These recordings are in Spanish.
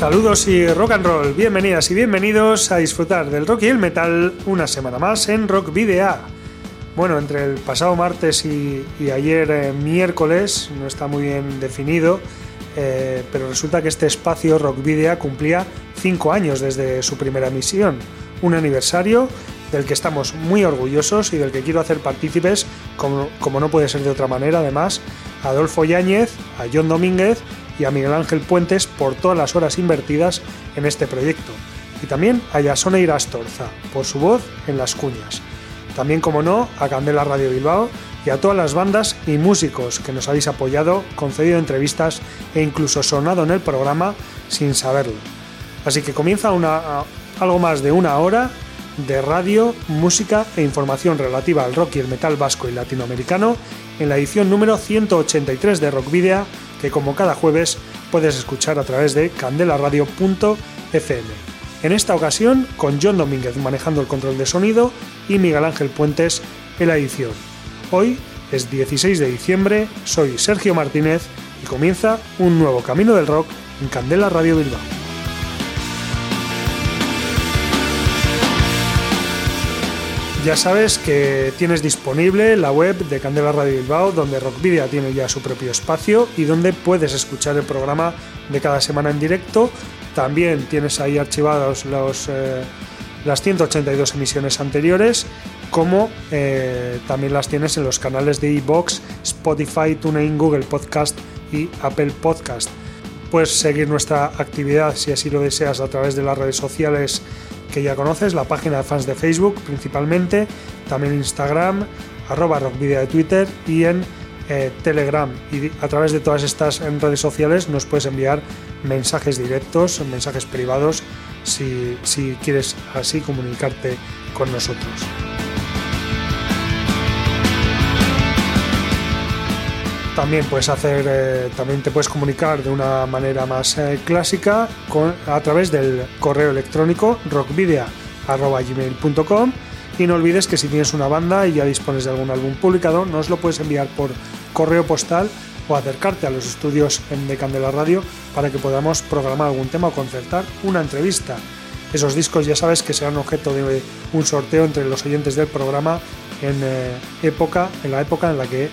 Saludos y rock and roll, bienvenidas y bienvenidos a disfrutar del rock y el metal una semana más en Rock Video. Bueno, entre el pasado martes y, ayer eh, miércoles, no está muy bien definido, eh, pero resulta que este espacio Rock Video cumplía cinco años desde su primera emisión, un aniversario del que estamos muy orgullosos y del que quiero hacer partícipes, como, como no puede ser de otra manera, además, a Adolfo Yáñez, a John Domínguez y a Miguel Ángel Puentes por todas las horas invertidas en este proyecto. Y también a Yasone Irastorza por su voz en las cuñas. También, como no, a Candela Radio Bilbao y a todas las bandas y músicos que nos habéis apoyado, concedido entrevistas e incluso sonado en el programa sin saberlo. Así que comienza una, algo más de una hora de radio, música e información relativa al rock y el metal vasco y latinoamericano en la edición número 183 de Rock Video que como cada jueves puedes escuchar a través de candelaradio.fm. En esta ocasión con John Domínguez manejando el control de sonido y Miguel Ángel Puentes en la edición. Hoy es 16 de diciembre, soy Sergio Martínez y comienza un nuevo camino del rock en Candela Radio Bilbao. Ya sabes que tienes disponible la web de Candela Radio Bilbao, donde Rockvidia tiene ya su propio espacio y donde puedes escuchar el programa de cada semana en directo. También tienes ahí archivados los, eh, las 182 emisiones anteriores, como eh, también las tienes en los canales de iBox, Spotify, TuneIn, Google Podcast y Apple Podcast. Puedes seguir nuestra actividad si así lo deseas a través de las redes sociales que ya conoces, la página de fans de Facebook principalmente, también Instagram, arroba rockvideo de Twitter y en eh, Telegram. Y a través de todas estas redes sociales nos puedes enviar mensajes directos, mensajes privados, si, si quieres así comunicarte con nosotros. También puedes hacer, eh, también te puedes comunicar de una manera más eh, clásica con, a través del correo electrónico rockvidia.gmail.com y no olvides que si tienes una banda y ya dispones de algún álbum publicado, nos lo puedes enviar por correo postal o acercarte a los estudios de Candela Radio para que podamos programar algún tema o concertar una entrevista. Esos discos ya sabes que serán objeto de un sorteo entre los oyentes del programa en, eh, época, en la época en la que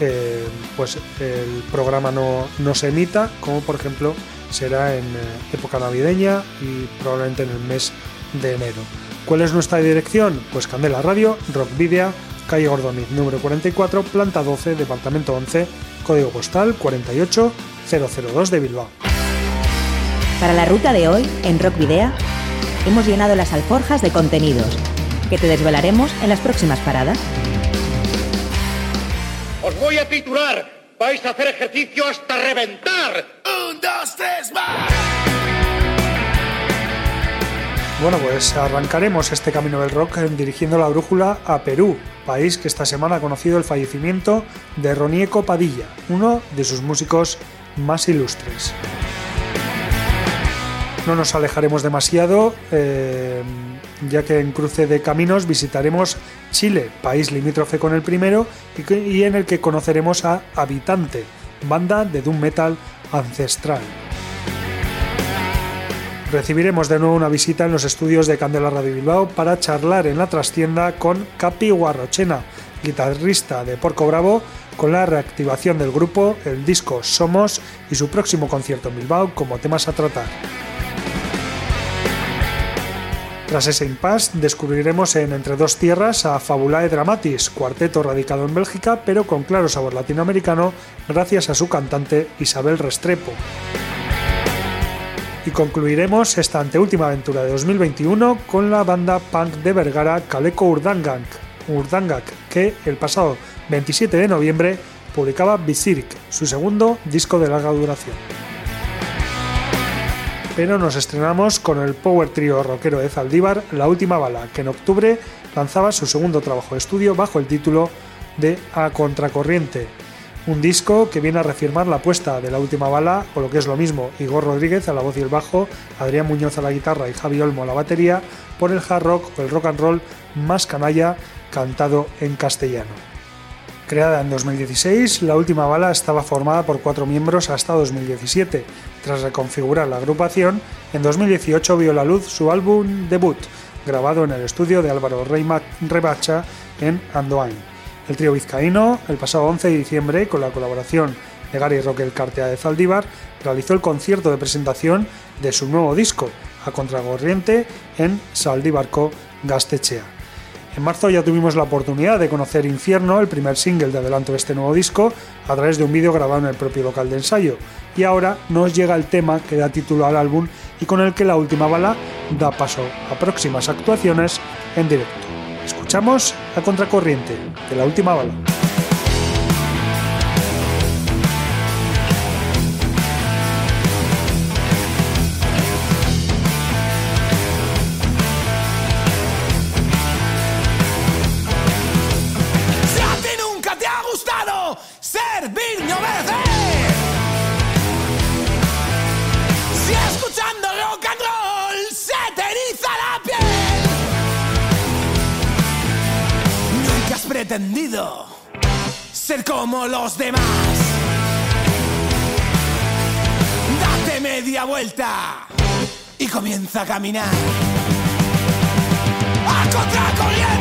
eh, pues el programa no, no, se emita, como por ejemplo será en eh, época navideña y probablemente en el mes de enero. ¿Cuál es nuestra dirección? Pues Candela Radio, Rock Video, calle Gordoniz, número 44, planta 12, departamento 11, código postal 48002 de Bilbao. Para la ruta de hoy, en Rock Video, hemos llenado las alforjas de contenidos que te desvelaremos en las próximas paradas. Os voy a titular. Vais a hacer ejercicio hasta reventar. Un, dos, tres, más. Bueno, pues arrancaremos este camino del rock dirigiendo la brújula a Perú, país que esta semana ha conocido el fallecimiento de Ronieco Padilla, uno de sus músicos más ilustres. No nos alejaremos demasiado. Eh, ya que en cruce de caminos visitaremos Chile, país limítrofe con el primero, y en el que conoceremos a Habitante, banda de doom metal ancestral. Recibiremos de nuevo una visita en los estudios de Candela Radio Bilbao para charlar en la trastienda con Capi Guarrochena, guitarrista de Porco Bravo, con la reactivación del grupo, el disco Somos y su próximo concierto en Bilbao como temas a tratar. Tras ese impasse, descubriremos en Entre dos tierras a Fabulae Dramatis, cuarteto radicado en Bélgica, pero con claro sabor latinoamericano, gracias a su cantante Isabel Restrepo. Y concluiremos esta anteúltima aventura de 2021 con la banda punk de Vergara Kaleko Urdangak, Urdangak que el pasado 27 de noviembre publicaba Visirik, su segundo disco de larga duración. Pero nos estrenamos con el power trio rockero de Zaldívar, La Última Bala, que en octubre lanzaba su segundo trabajo de estudio bajo el título de A Contracorriente, un disco que viene a reafirmar la apuesta de La Última Bala, o lo que es lo mismo, Igor Rodríguez a la voz y el bajo, Adrián Muñoz a la guitarra y Javi Olmo a la batería, por el hard rock o el rock and roll más canalla cantado en castellano. Creada en 2016, La Última Bala estaba formada por cuatro miembros hasta 2017. Tras reconfigurar la agrupación, en 2018 vio la luz su álbum debut, grabado en el estudio de Álvaro Rebacha en Andoain. El trío vizcaíno, el pasado 11 de diciembre, con la colaboración de Gary Roque el Cartea de Zaldívar, realizó el concierto de presentación de su nuevo disco, A Contracorriente, en Saldívarco Gastechea. En marzo ya tuvimos la oportunidad de conocer Infierno, el primer single de adelanto de este nuevo disco, a través de un vídeo grabado en el propio local de ensayo. Y ahora nos llega el tema que da título al álbum y con el que la última bala da paso a próximas actuaciones en directo. Escuchamos a contracorriente de la última bala. Ser como los demás. Date media vuelta y comienza a caminar a contracorriente.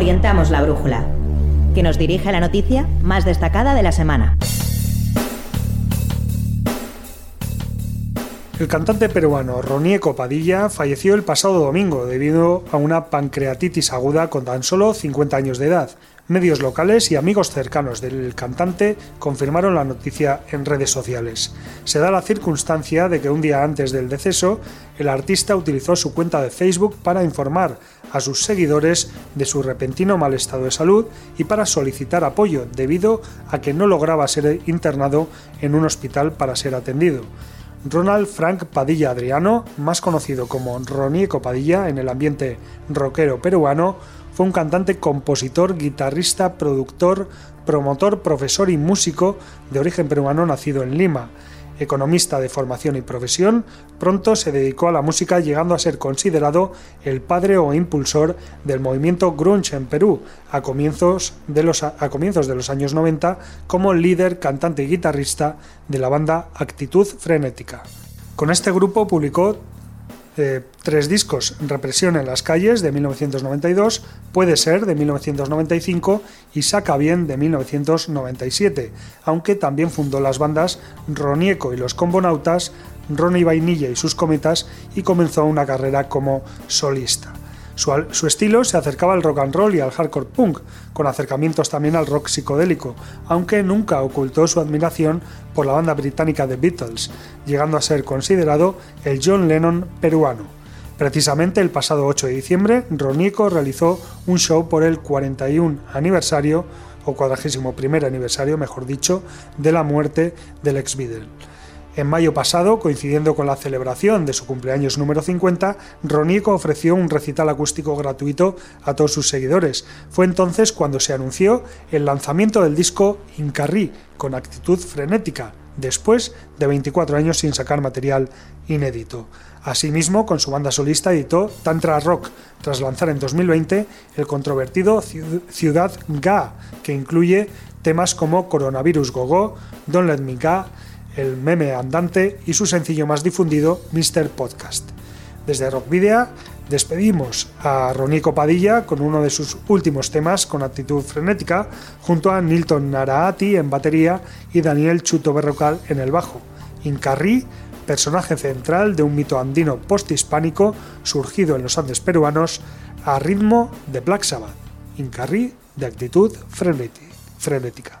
Orientamos la brújula, que nos dirige a la noticia más destacada de la semana. El cantante peruano Ronieco Padilla falleció el pasado domingo debido a una pancreatitis aguda con tan solo 50 años de edad. Medios locales y amigos cercanos del cantante confirmaron la noticia en redes sociales. Se da la circunstancia de que un día antes del deceso, el artista utilizó su cuenta de Facebook para informar a sus seguidores de su repentino mal estado de salud y para solicitar apoyo debido a que no lograba ser internado en un hospital para ser atendido. Ronald Frank Padilla Adriano, más conocido como Ronieco Padilla en el ambiente rockero peruano, fue un cantante, compositor, guitarrista, productor, promotor, profesor y músico de origen peruano nacido en Lima. Economista de formación y profesión, pronto se dedicó a la música llegando a ser considerado el padre o impulsor del movimiento grunge en Perú a comienzos de los, a comienzos de los años 90 como líder, cantante y guitarrista de la banda Actitud Frenética. Con este grupo publicó eh, tres discos, Represión en las calles de 1992, Puede ser de 1995 y Saca bien de 1997, aunque también fundó las bandas Ronieco y los Combonautas, Ronnie Vainilla y sus cometas y comenzó una carrera como solista. Su, estilo se acercaba al rock and roll y al hardcore punk, con acercamientos también al rock psicodélico, aunque nunca ocultó su admiración por la banda británica The Beatles, llegando a ser considerado el John Lennon peruano. Precisamente el pasado 8 de diciembre, Ronico realizó un show por el 41 aniversario, o 41 aniversario, mejor dicho, de la muerte del ex Beatle. En mayo pasado, coincidiendo con la celebración de su cumpleaños número 50, Ronico ofreció un recital acústico gratuito a todos sus seguidores. Fue entonces cuando se anunció el lanzamiento del disco Incarrí, con actitud frenética, después de 24 años sin sacar material inédito. Asimismo, con su banda solista editó Tantra Rock, tras lanzar en 2020 el controvertido Ciudad Ga, que incluye temas como Coronavirus Gogo, Don't Let Me Ga, el meme andante y su sencillo más difundido, Mr. Podcast. Desde Rock Video despedimos a Ronico Padilla con uno de sus últimos temas con actitud frenética, junto a Nilton Naraati en batería y Daniel Chuto Berrocal en el bajo. Incarrí, personaje central de un mito andino posthispánico surgido en los Andes peruanos a ritmo de Black Sabbath. Incarrí de actitud frenética.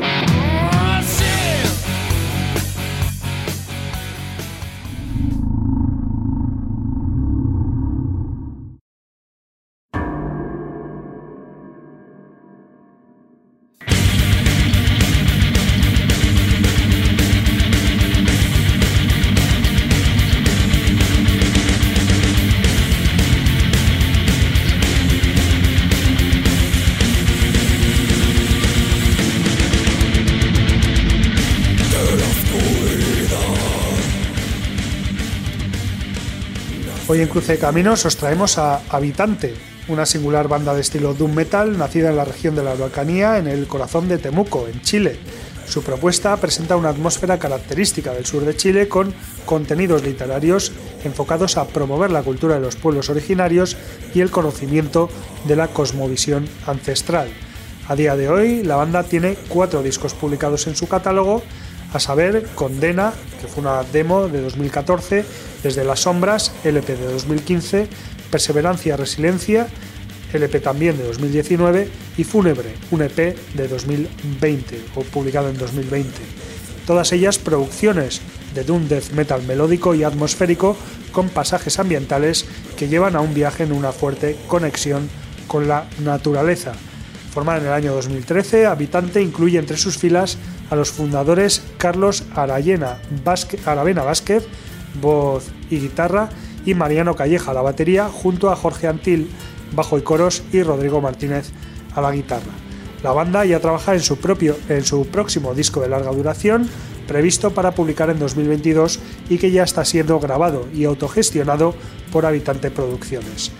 Hoy en Cruce de Caminos os traemos a Habitante, una singular banda de estilo doom metal nacida en la región de la Araucanía, en el corazón de Temuco, en Chile. Su propuesta presenta una atmósfera característica del sur de Chile con contenidos literarios enfocados a promover la cultura de los pueblos originarios y el conocimiento de la cosmovisión ancestral. A día de hoy, la banda tiene cuatro discos publicados en su catálogo a saber Condena, que fue una demo de 2014, Desde las Sombras, LP de 2015, Perseverancia, Resiliencia, LP también de 2019, y Fúnebre, un EP de 2020, o publicado en 2020. Todas ellas producciones de Doom Death Metal melódico y atmosférico con pasajes ambientales que llevan a un viaje en una fuerte conexión con la naturaleza. Formada en el año 2013, Habitante incluye entre sus filas a los fundadores Carlos Aravena Vázquez, voz y guitarra, y Mariano Calleja, la batería, junto a Jorge Antil, bajo y coros, y Rodrigo Martínez a la guitarra. La banda ya trabaja en su, propio, en su próximo disco de larga duración, previsto para publicar en 2022 y que ya está siendo grabado y autogestionado por Habitante Producciones.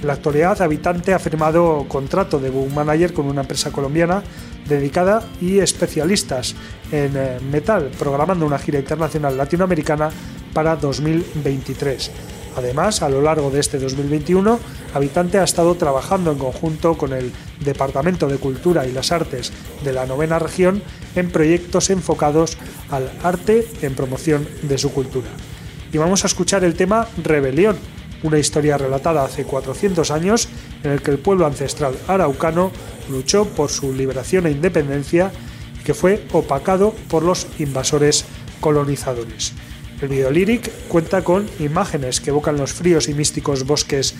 En la actualidad, Habitante ha firmado contrato de boom manager con una empresa colombiana dedicada y especialistas en eh, metal, programando una gira internacional latinoamericana para 2023. Además, a lo largo de este 2021, Habitante ha estado trabajando en conjunto con el Departamento de Cultura y las Artes de la novena región en proyectos enfocados al arte en promoción de su cultura. Y vamos a escuchar el tema Rebelión, una historia relatada hace 400 años en el que el pueblo ancestral araucano luchó por su liberación e independencia y que fue opacado por los invasores colonizadores. El video lyric cuenta con imágenes que evocan los fríos y místicos bosques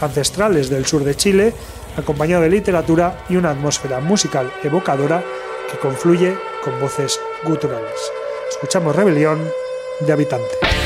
ancestrales del sur de Chile, acompañado de literatura y una atmósfera musical evocadora que confluye con voces guturales. Escuchamos Rebelión de Habitante.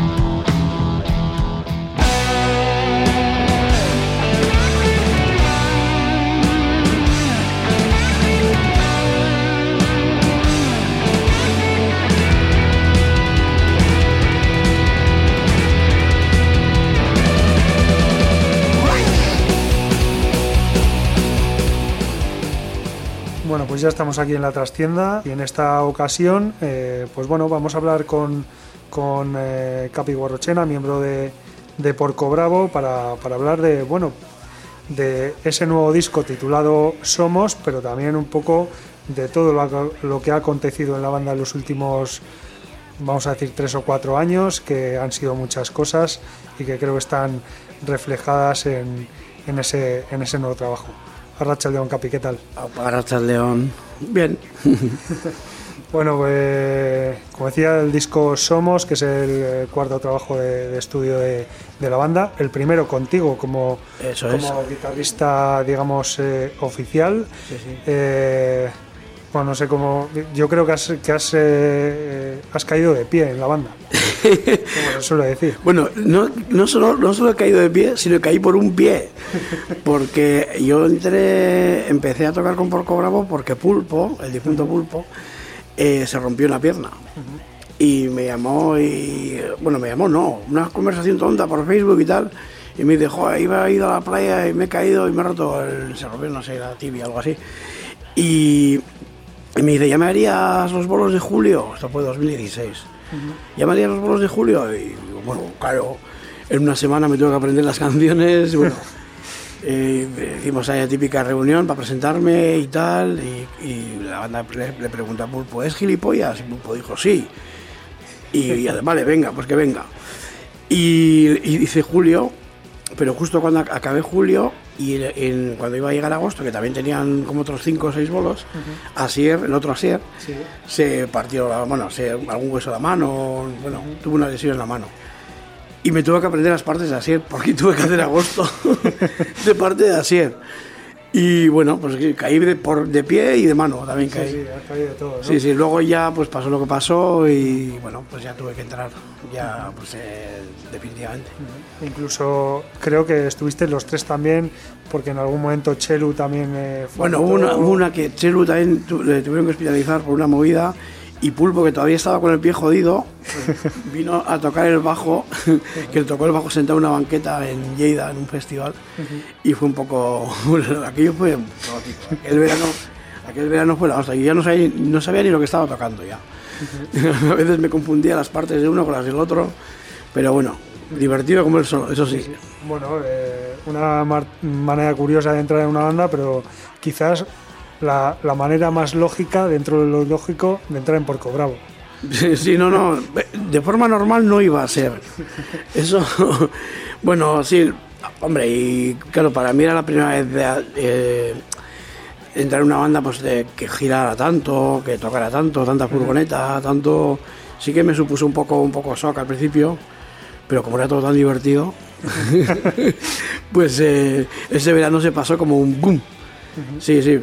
Bueno, pues ya estamos aquí en la trastienda y en esta ocasión, eh, pues bueno, vamos a hablar con, con eh, Capi Guarrochena, miembro de, de Porco Bravo, para, para hablar de, bueno, de ese nuevo disco titulado Somos, pero también un poco de todo lo, lo que ha acontecido en la banda en los últimos, vamos a decir, tres o cuatro años, que han sido muchas cosas y que creo que están reflejadas en, en, ese, en ese nuevo trabajo. Arracha León Capi, ¿qué tal? Arracha León, bien. Bueno, pues como decía, el disco Somos, que es el eh, cuarto trabajo de, de estudio de, de la banda, el primero contigo como, Eso como es. guitarrista, digamos, eh, oficial. Sí, sí. Eh, bueno, no sé cómo. Yo creo que has, que has, eh, has caído de pie en la banda. como se suele decir. Bueno, no, no, solo, no solo he caído de pie, sino que caí por un pie. Porque yo entré, empecé a tocar con Porco Bravo porque Pulpo, el difunto Pulpo, eh, se rompió una pierna. Y me llamó y. Bueno, me llamó, no, una conversación tonta por Facebook y tal. Y me dijo, "Joder, iba a ir a la playa y me he caído y me he roto el. Se rompió, no sé, la tibia, algo así. Y, y me dice, ¿ya me harías los bolos de julio? Esto fue 2016. ¿Ya me harías los bolos de julio? Y digo, bueno, claro, en una semana me tuve que aprender las canciones. Bueno, eh, hicimos ahí la típica reunión para presentarme y tal. Y, y la banda le, le pregunta a Pulpo, ¿es gilipollas? Y Pulpo dijo, sí. Y, y vale, venga, pues que venga. Y, y dice Julio, pero justo cuando ac- acabé julio y cuando iba a llegar agosto, que también tenían como otros 5 o 6 bolos, Asier, el otro Asier, Sí. se partió la, bueno, se, algún hueso de la mano, bueno, tuvo una lesión en la mano. Y me tuve que aprender las partes de Asier, porque tuve que hacer agosto de parte de Asier. Y bueno, pues caí de, por, de pie y de mano también Sí, caí. sí, caído de todo. ¿no? Sí, sí, luego ya pues pasó lo que pasó y bueno, pues ya tuve que entrar, ya pues eh, definitivamente. Incluso creo que estuviste los tres también, porque en algún momento Chelu también eh, fue. Bueno, hubo una, hubo una que Chelu también tu- le tuvieron que hospitalizar por una movida y Pulpo, que todavía estaba con el pie jodido, vino a tocar el bajo, que le tocó el bajo sentado en una banqueta en Lleida, en un festival, y fue un poco... aquello fue. Aquel verano, aquel verano fue la hostia, y ya no sabía, ni lo que estaba tocando ya. a veces me confundía las partes de uno con las del otro, pero bueno, divertido como el solo, eso sí. Bueno, eh, una manera curiosa de entrar en una banda, pero quizás la, la manera más lógica, dentro de lo lógico, de entrar en Porco Bravo. Sí, sí, no, no. De forma normal no iba a ser. Eso, bueno, sí, hombre, y claro, para mí era la primera vez de, eh, entrar en una banda pues de que girara tanto, que tocara tanto, tanta furgoneta, tanto. Sí que me supuso un poco, un poco shock al principio, pero como era todo tan divertido, pues eh, ese verano se pasó como un boom. Sí, sí.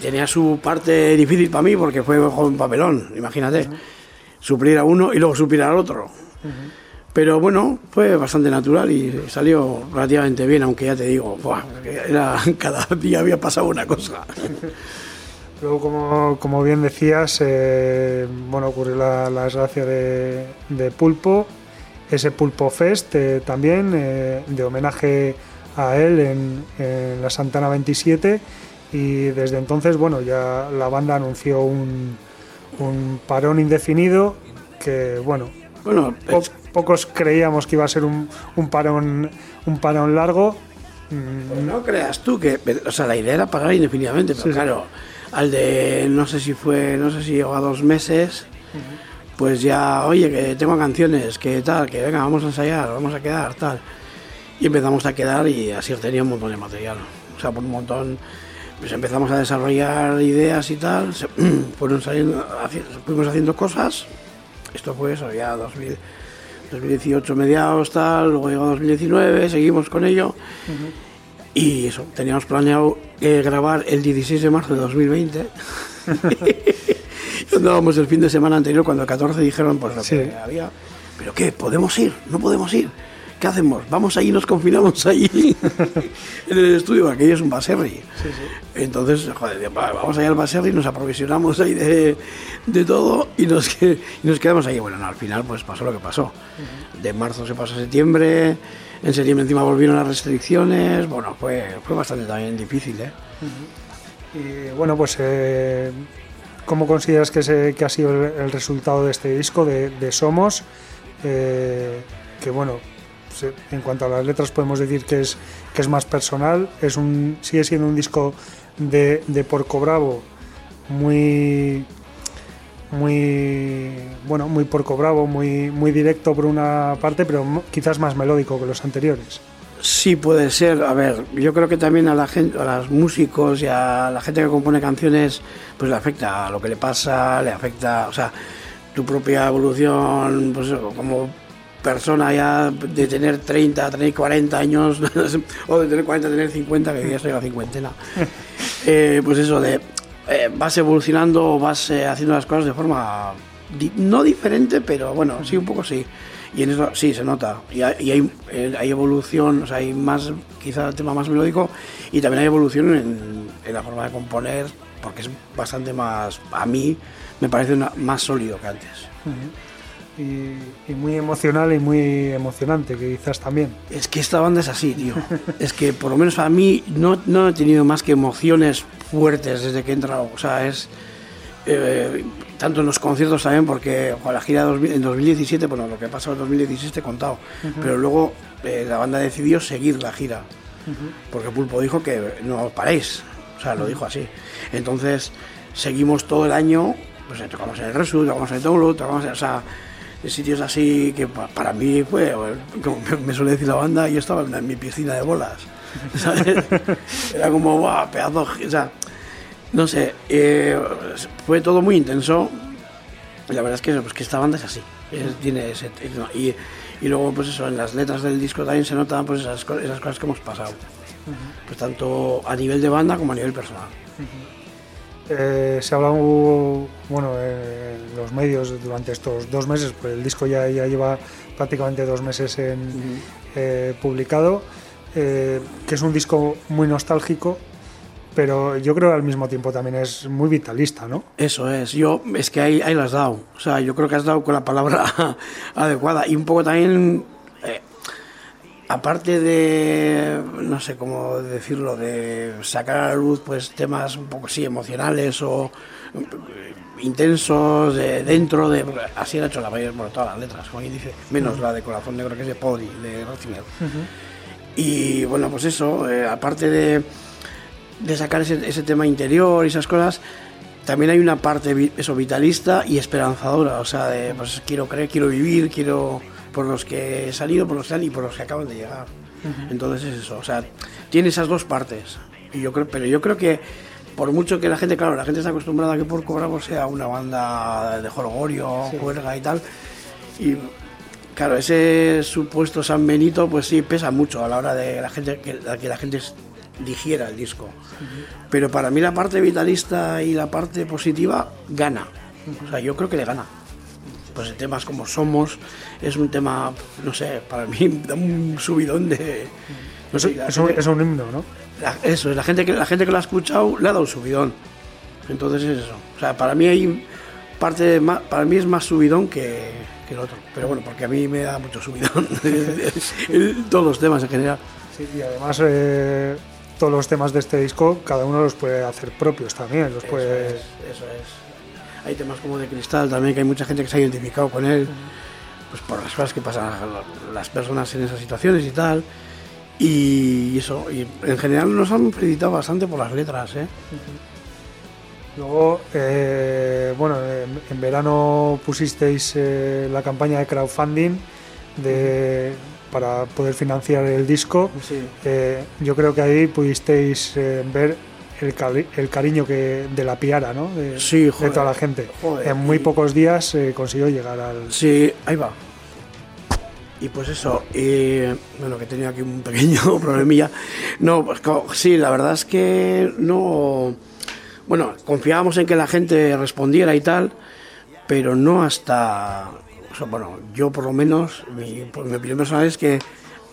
Tenía su parte difícil para mí porque fue un papelón, imagínate. Suplir a uno y luego suplir al otro. Pero bueno, fue bastante natural y salió relativamente bien, aunque ya te digo, buah, era, cada día había pasado una cosa. Luego, como, como bien decías, eh, bueno, ocurrió la, la desgracia de, de Pulpo, ese Pulpo Fest eh, también, eh, de homenaje a él en, en la Santana 27 y desde entonces, bueno, ya la banda anunció un, un parón indefinido que, bueno, Bueno, po- pocos creíamos que iba a ser un, un parón un parón largo. Mm, No creas tú que, o sea, la idea era pagar indefinidamente, pero Sí, sí. claro, al de, no sé si fue, no sé si llegó a dos meses, pues ya, oye, que tengo canciones, que tal, que venga, vamos a ensayar, vamos a quedar, tal. Y empezamos a quedar y así tenía un montón de material, o sea, por un montón, pues empezamos a desarrollar ideas y tal, se- fueron saliendo, haci- fuimos haciendo cosas, esto fue eso, ya 2000, 2018 mediados, tal, luego llegó 2019, seguimos con ello. Y eso, teníamos planeado eh, grabar el 16 de marzo de 2020 Andábamos el fin de semana anterior cuando el 14 dijeron pues lo Sí. que había. ¿Pero qué? ¿Podemos ir? ¿No podemos ir? ¿Qué hacemos? Vamos ahí y nos confinamos ahí en el estudio, aquello es un baserri. Entonces, joder, va- vamos allá al baserri, nos aprovisionamos ahí de, de todo y nos, que- y nos quedamos ahí. Bueno, no, al final pues pasó lo que pasó. De marzo se pasó a septiembre, en septiembre encima volvieron las restricciones. Bueno, fue, fue bastante también difícil, ¿eh? Y bueno, pues, eh, ¿cómo consideras que, se- que ha sido el, el resultado de este disco de, de Somos? Eh, que bueno, en cuanto a las letras podemos decir que es, que es más personal, es un, sigue siendo un disco de, de Porco Bravo muy muy bueno muy porco bravo muy muy directo por una parte pero quizás más melódico que los anteriores Sí, puede ser. A ver, yo creo que también a la gente, a los músicos y a la gente que compone canciones, pues le afecta a lo que le pasa, le afecta, o sea, tu propia evolución, pues como persona ya de tener 30, tener 40 años, o de tener 40, tener 50, que ya estoy a la cincuentena. Eh, pues eso, de eh, vas evolucionando, vas eh, haciendo las cosas de forma di- no diferente, pero bueno, sí, un poco sí. Y en eso sí se nota. Y hay, eh, hay evolución, o sea, hay más, quizá el tema más melódico, y también hay evolución en, en la forma de componer, porque es bastante más, a mí me parece una- más sólido que antes. Y, y muy emocional y muy emocionante que quizás también Es que esta banda es así, tío. Es que por lo menos a mí no, no he tenido más que emociones fuertes desde que he entrado. O sea, es. eh, tanto en los conciertos también, porque con la gira 2000 en 2017, bueno, lo que pasó en 2016 te he contado. Pero luego eh, la banda decidió seguir la gira. Porque Pulpo dijo que no paréis. O sea, lo dijo así. Entonces, seguimos todo el año. Pues eh, tocamos en el Resu, tocamos en el Download, tocamos en. O sea, sitios así que pa- para mí fue, como me- suele decir la banda, yo estaba en mi piscina de bolas. ¿sabes? Era como, guau, pedazo, o sea, no sé, eh, fue todo muy intenso. Y la verdad es que, pues, que esta banda es así, es- tiene ese, y, y luego pues eso, en las letras del disco también se notan pues esas, esas cosas que hemos pasado. Pues tanto a nivel de banda como a nivel personal. Eh, se ha hablado bueno, en los medios durante estos dos meses, pues el disco ya, ya lleva prácticamente dos meses en, eh, publicado, eh, que es un disco muy nostálgico, pero yo creo que al mismo tiempo también es muy vitalista, ¿no? Eso es, yo es que ahí, ahí lo has dado. O sea, yo creo que has dado con la palabra adecuada. Y un poco también, aparte de, no sé cómo decirlo, de sacar a la luz pues temas un poco sí emocionales o eh, intensos de dentro de así han hecho la mayoría bueno todas las letras como dice menos la de corazón negro que es de Podi de Ratzinger y bueno pues eso eh, aparte de de sacar ese, ese tema interior y esas cosas, también hay una parte eso vitalista y esperanzadora, o sea, de pues quiero creer, quiero vivir, quiero por los que he salido, por los que han y por los que acaban de llegar. Entonces es eso, o sea, tiene esas dos partes. Y yo creo, pero yo creo que por mucho que la gente, claro, la gente está acostumbrada a que Porco Bravo sea una banda de jolgorio, juerga y tal, y claro, ese supuesto San Benito, pues sí pesa mucho a la hora de la gente que, que la gente digiera el disco. Pero para mí la parte vitalista y la parte positiva gana. O sea, yo creo que le gana. Pues temas como Somos es un tema, no sé, para mí da un subidón de. No sé, Es un, gente- es un himno, ¿no? la- eso, es la gente que la gente que lo ha escuchado le ha dado un subidón. Entonces es eso. O sea, para mí hay parte más, para mí es más subidón que, que el otro. Pero bueno, porque a mí me da mucho subidón. Todos los temas en general. Sí, y además eh, todos los temas de este disco, cada uno los puede hacer propios también, los puede... Eso es, eso es. Hay temas como de cristal también, que hay mucha gente que se ha identificado con él, pues por las cosas que pasan las personas en esas situaciones y tal. Y eso, y en general nos han felicitado bastante por las letras, ¿eh? Luego, eh, bueno, en, en verano pusisteis eh, la campaña de crowdfunding de, para poder financiar el disco. Sí. Eh, yo creo que ahí pudisteis ver el, cari- el cariño que de la piara, ¿no? De, Sí, de joder. toda la gente. Joder, en muy y- pocos días eh, consiguió llegar al... Sí, ahí va. Y pues eso, y, bueno, que tenía aquí un pequeño problemilla. No, pues sí, la verdad es que no. bueno, confiábamos en que la gente respondiera y tal, pero no hasta, o sea, bueno, yo por lo menos, mi, por mi opinión personal es que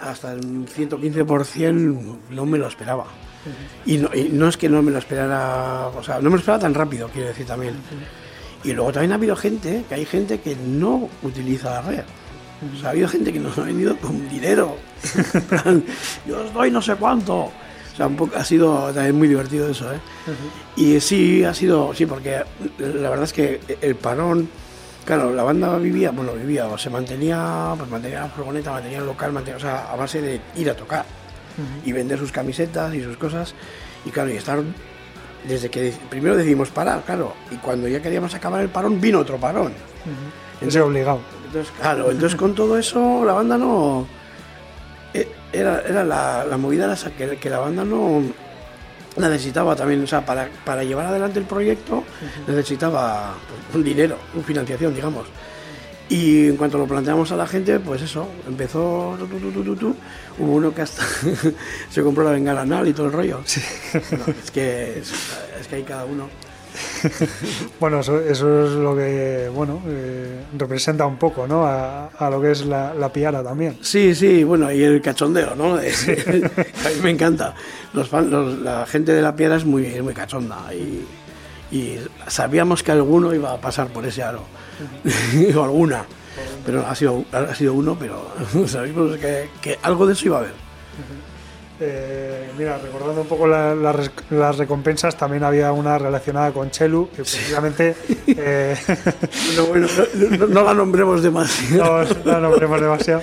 hasta el 115% no me lo esperaba. Y no, es que no me lo esperara, o sea, no me lo esperaba tan rápido, quiero decir también. Y luego también ha habido gente, que hay gente que no utiliza la red. O sea, ha habido gente que nos ha venido con dinero. Yo os doy no sé cuánto. O sea, un poco, ha sido también muy divertido eso, ¿eh? Y sí, ha sido, sí, porque la verdad es que el parón, claro, la banda vivía, bueno, vivía, se mantenía, pues mantenía la furgoneta, mantenía el local, mantenía, o sea, a base de ir a tocar y vender sus camisetas y sus cosas. Y claro, y estar desde que primero decidimos parar, claro, y cuando ya queríamos acabar el parón, vino otro parón. Ese obligado. Entonces, claro, entonces con todo eso la banda no. eh, Era, era la, la movida era esa, que, que la banda no necesitaba también, o sea, para, para llevar adelante el proyecto necesitaba pues, un dinero, una financiación, digamos. Y en cuanto lo planteamos a la gente, pues eso, empezó tu, tu, tu, tu, tu, tu. Hubo uno que hasta se compró la bengala anal y todo el rollo. No, es, que, es, es que hay cada uno. Bueno, eso, eso es lo que, bueno, eh, representa un poco, ¿no? A, a lo que es la, la piara también. Sí, sí, bueno, y el cachondeo, ¿no? a mí me encanta. Los fan- los- la gente de la piedra es muy, es muy cachonda y, y sabíamos que alguno iba a pasar por ese aro, o alguna, pero ha sido, ha sido uno, pero sabíamos que, que algo de eso iba a haber. Eh, mira, recordando un poco la- la las recompensas, también había una relacionada con Chelu, que precisamente eh, bueno, no, la nombremos demasiado. no, no nombremos demasiado,